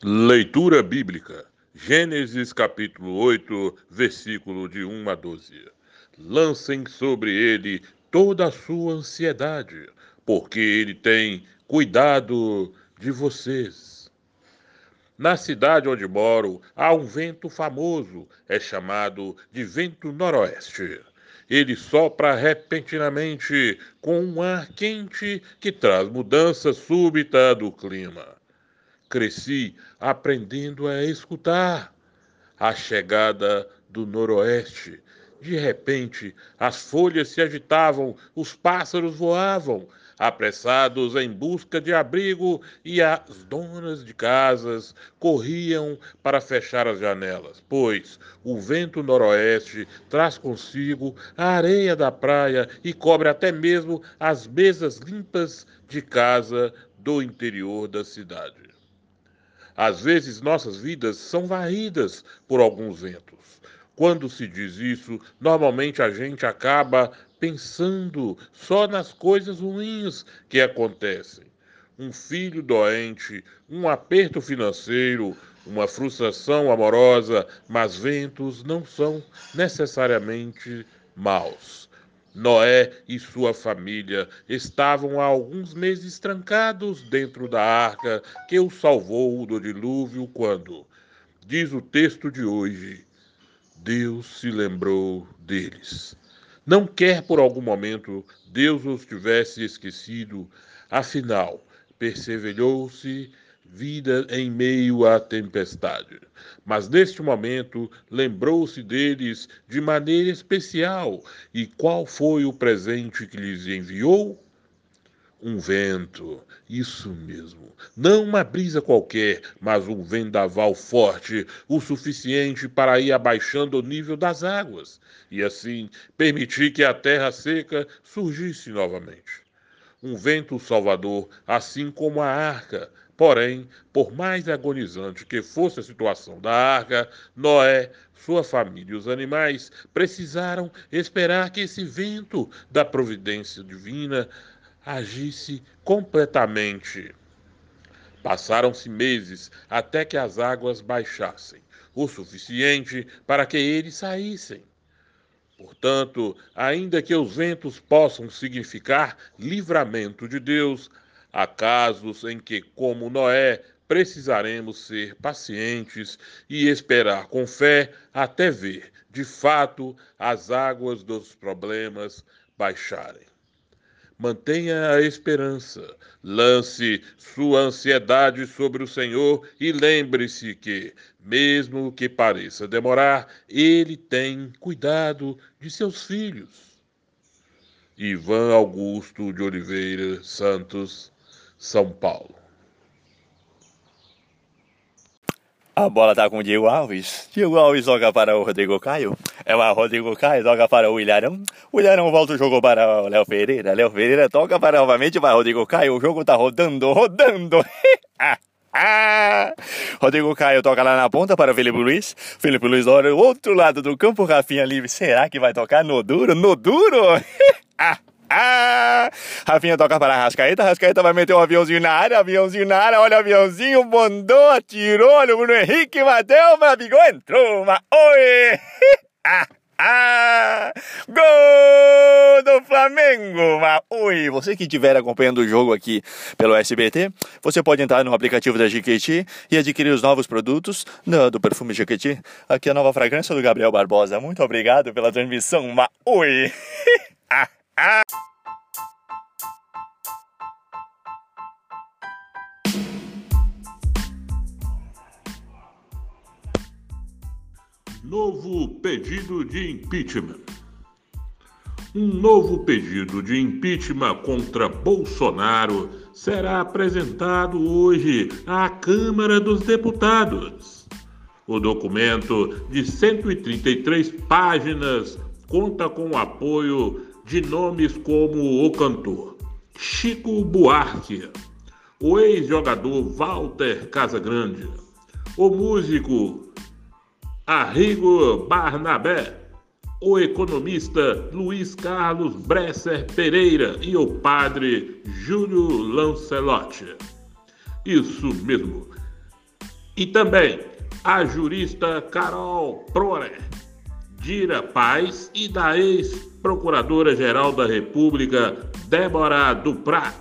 Leitura bíblica. Gênesis capítulo 8, versículo de 1 a 12. Lancem sobre ele toda a sua ansiedade, porque ele tem cuidado de vocês. Na cidade onde moro, há um vento famoso, é chamado de vento noroeste. Ele sopra repentinamente com um ar quente que traz mudança súbita do clima. Cresci aprendendo a escutar a chegada do noroeste. De repente, as folhas se agitavam, os pássaros voavam, apressados em busca de abrigo, e as donas de casas corriam para fechar as janelas, pois o vento noroeste traz consigo a areia da praia e cobre até mesmo as mesas limpas de casa do interior da cidade. Às vezes nossas vidas são varridas por alguns ventos. Quando se diz isso, normalmente a gente acaba pensando só nas coisas ruins que acontecem. Um filho doente, um aperto financeiro, uma frustração amorosa, mas ventos não são necessariamente maus. Noé e sua família estavam há alguns meses trancados dentro da arca que o salvou do dilúvio quando, diz o texto de hoje, Deus se lembrou deles. Não quer por algum momento Deus os tivesse esquecido, afinal, perseverou-se vida em meio à tempestade. Mas neste momento lembrou-se deles de maneira especial. E qual foi o presente que lhes enviou? Um vento, isso mesmo. Não uma brisa qualquer, mas um vendaval forte, o suficiente para ir abaixando o nível das águas e assim permitir que a terra seca surgisse novamente. Um vento salvador, assim como a arca, Porém, por mais agonizante que fosse a situação da arca, Noé, sua família e os animais precisaram esperar que esse vento da providência divina agisse completamente. Passaram-se meses até que as águas baixassem, o suficiente para que eles saíssem. Portanto, ainda que os ventos possam significar livramento de Deus, Há casos em que, como Noé, precisaremos ser pacientes e esperar com fé até ver, de fato, as águas dos problemas baixarem. Mantenha a esperança, lance sua ansiedade sobre o Senhor e lembre-se que, mesmo que pareça demorar, Ele tem cuidado de seus filhos. Ivan Augusto de Oliveira Santos são Paulo. A bola tá com o Diego Alves. Diego Alves joga para o Rodrigo Caio. É o Rodrigo Caio, joga para o Ilharão. O Ilharão volta o jogo para o Léo Pereira. Léo Pereira toca para novamente para o Rodrigo Caio. O jogo tá rodando, rodando. Rodrigo Caio toca lá na ponta para o Felipe Luiz. Felipe Luiz olha o outro lado do campo. Rafinha livre. Será que vai tocar no duro? No duro? Rafinha toca para a Rascaeta, Rascaeta vai meter um aviãozinho na área, aviãozinho na área, olha o aviãozinho, bondou, atirou, olha o Bruno Henrique, bateu, Mabigol entrou, mas oi! ah! Ah! Gol do Flamengo! Mas, oi, você que estiver acompanhando o jogo aqui pelo SBT, você pode entrar no aplicativo da Jequiti e adquirir os novos produtos do, do perfume Jequiti. Aqui a nova fragrância do Gabriel Barbosa. Muito obrigado pela transmissão, mas, oi! ah! Ah! Novo pedido de impeachment. Um novo pedido de impeachment contra Bolsonaro será apresentado hoje à Câmara dos Deputados. O documento, de 133 páginas, conta com o apoio de nomes como o cantor Chico Buarque, o ex-jogador Walter Casagrande, o músico Arrigo Barnabé, o economista Luiz Carlos Bresser Pereira e o padre Júlio Lancelotti. Isso mesmo. E também a jurista Carol Proner, Dira Paz e da ex-procuradora-geral da República, Débora Duprat.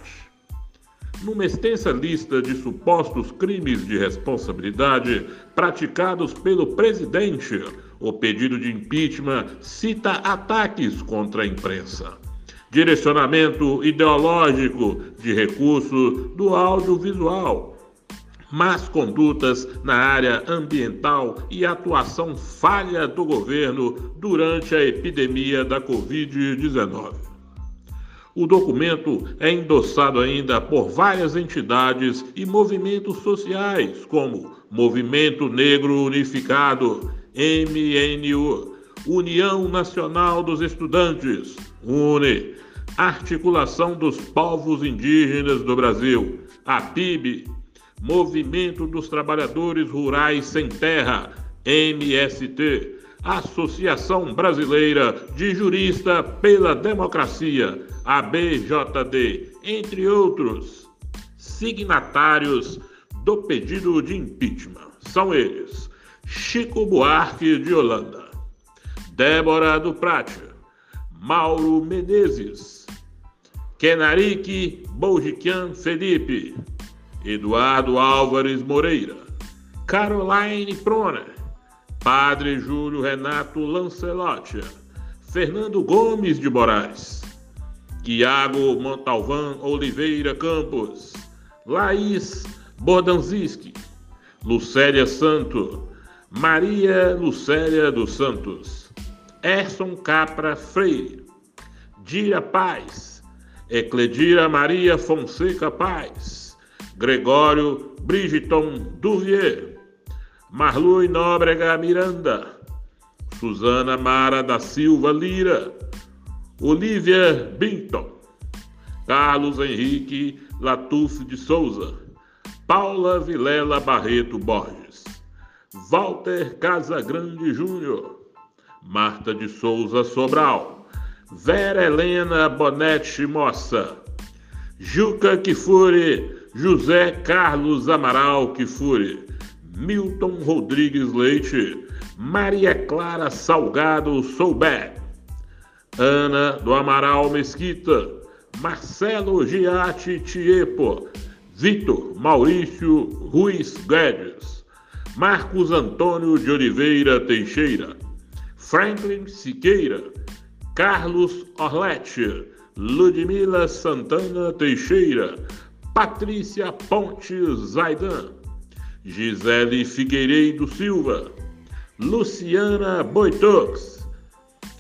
Numa extensa lista de supostos crimes de responsabilidade praticados pelo presidente, o pedido de impeachment cita ataques contra a imprensa, direcionamento ideológico de recursos do audiovisual, más condutas na área ambiental e atuação falha do governo durante a epidemia da Covid-19. O documento é endossado ainda por várias entidades e movimentos sociais, como Movimento Negro Unificado, MNU, União Nacional dos Estudantes, UNE, Articulação dos Povos Indígenas do Brasil, APIB, Movimento dos Trabalhadores Rurais Sem Terra, MST, Associação Brasileira de Jurista pela Democracia, ABJD, entre outros signatários do pedido de impeachment. São eles: Chico Buarque de Holanda, Débora do Prate, Mauro Menezes, Kenarique Boljiquian Felipe, Eduardo Álvares Moreira, Caroline Proner, Padre Júlio Renato Lancelotti, Fernando Gomes de Moraes, Iago Montalvão Oliveira Campos, Laís Bordanzinski, Lucélia Santo, Maria Lucélia dos Santos, Erson Capra Freire, Dira Paz, Ecledira Maria Fonseca Paz, Gregório Brigiton Duvier, Marlui Nóbrega Miranda, Suzana Mara da Silva Lira, Olivia Binton, Carlos Henrique Latuf de Souza, Paula Vilela Barreto Borges. Walter Casagrande Júnior, Marta de Souza Sobral, Vera Helena Bonetti Mossa, Juca Kifuri, José Carlos Amaral Kifuri, Milton Rodrigues Leite, Maria Clara Salgado Souber, Ana do Amaral Mesquita, Marcelo Giatti Tiepo, Vitor Maurício Ruiz Guedes, Marcos Antônio de Oliveira Teixeira, Franklin Siqueira, Carlos Orlete, Ludmila Santana Teixeira, Patrícia Pontes Zaidan, Gisele Figueiredo Silva, Luciana Boitox,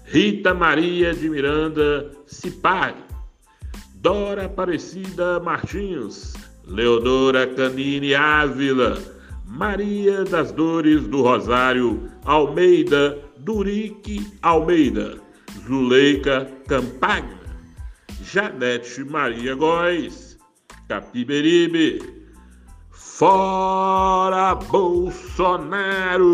Rita Maria de Miranda Cipari, Dora Aparecida Martins, Leonora Canini Ávila, Maria das Dores do Rosário Almeida Durique Almeida, Zuleika Campagna, Janete Maria Góes, Capiberibe, Fora Bolsonaro!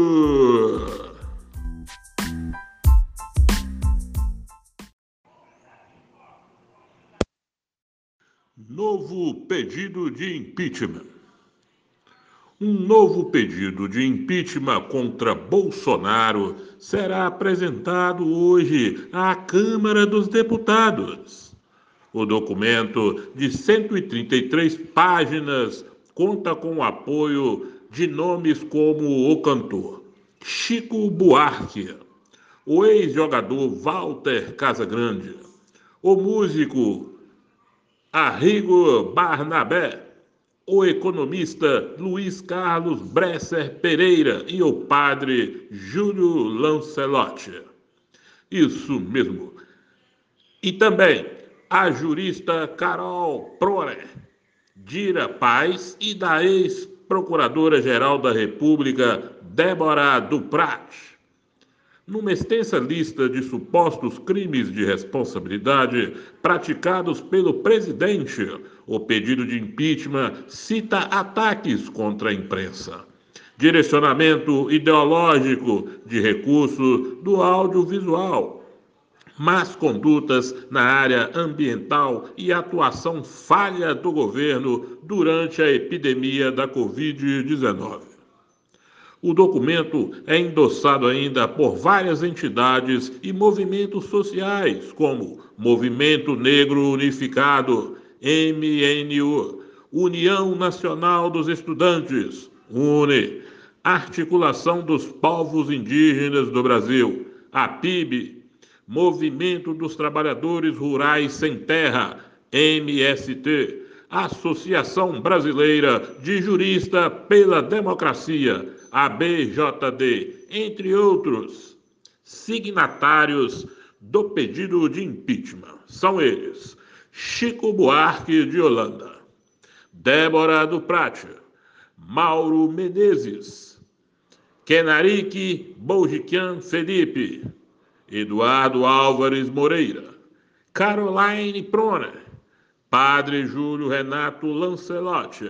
Novo pedido de impeachment. Um novo pedido de impeachment contra Bolsonaro será apresentado hoje à Câmara dos Deputados. O documento, de 133 páginas, conta com o apoio de nomes como o cantor Chico Buarque, o ex-jogador Walter Casagrande, o músico Arrigo Barnabé o economista Luiz Carlos Bresser Pereira e o padre Júlio Lancelotti. Isso mesmo. E também a jurista Carol Proner, Dira Paz e da ex-procuradora-geral da República Débora Duprat numa extensa lista de supostos crimes de responsabilidade praticados pelo presidente. O pedido de impeachment cita ataques contra a imprensa, direcionamento ideológico de recursos do audiovisual, más condutas na área ambiental e atuação falha do governo durante a epidemia da Covid-19. O documento é endossado ainda por várias entidades e movimentos sociais, como Movimento Negro Unificado, MNU, União Nacional dos Estudantes, UNE, Articulação dos Povos Indígenas do Brasil, APIB, Movimento dos Trabalhadores Rurais Sem Terra, MST, Associação Brasileira de Jurista pela Democracia, ABJD, entre outros signatários do pedido de impeachment. São eles: Chico Buarque de Holanda, Débora do Prate, Mauro Menezes, Kenarique Boljiquian Felipe, Eduardo Álvares Moreira, Caroline Proner, Padre Júlio Renato Lancelotti,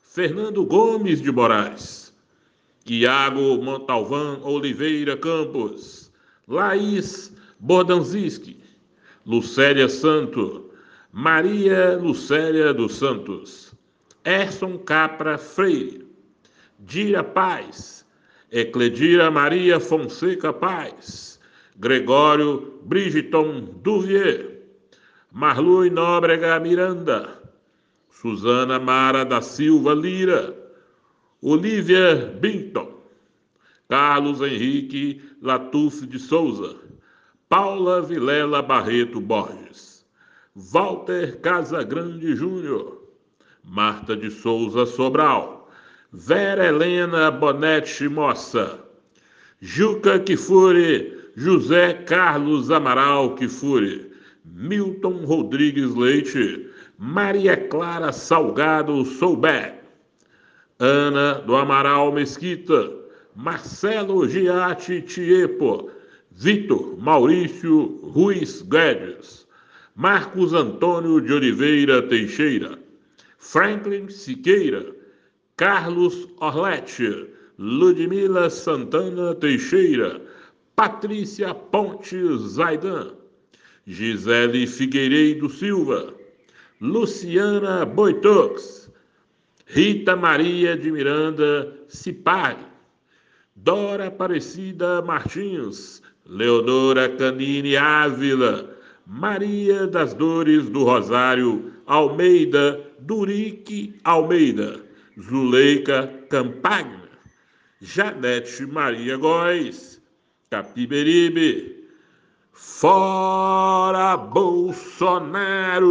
Fernando Gomes de Moraes, Iago Montalvão Oliveira Campos, Laís Bordanzinski, Lucélia Santo, Maria Lucélia dos Santos, Erson Capra Freire, Dira Paz, Ecledira Maria Fonseca Paz, Gregório Brigiton Duvier, Marlui Nóbrega Miranda, Suzana Mara da Silva Lira, Olivia Binton, Carlos Henrique Latuf de Souza, Paula Vilela Barreto Borges, Walter Casagrande Júnior, Marta de Souza Sobral, Vera Helena Bonetti Mossa, Juca Kifuri, José Carlos Amaral Kifuri, Milton Rodrigues Leite, Maria Clara Salgado Souber, Ana do Amaral Mesquita, Marcelo Giatti Tiepo, Vitor Maurício Ruiz Guedes, Marcos Antônio de Oliveira Teixeira, Franklin Siqueira, Carlos Orlete, Ludmila Santana Teixeira, Patrícia Pontes Zaidan, Gisele Figueiredo Silva, Luciana Boitox, Rita Maria de Miranda Cipari, Dora Aparecida Martins, Leonora Canini Ávila, Maria das Dores do Rosário Almeida, Durique Almeida, Zuleika Campagna, Janete Maria Góes, Capiberibe, Fora Bolsonaro!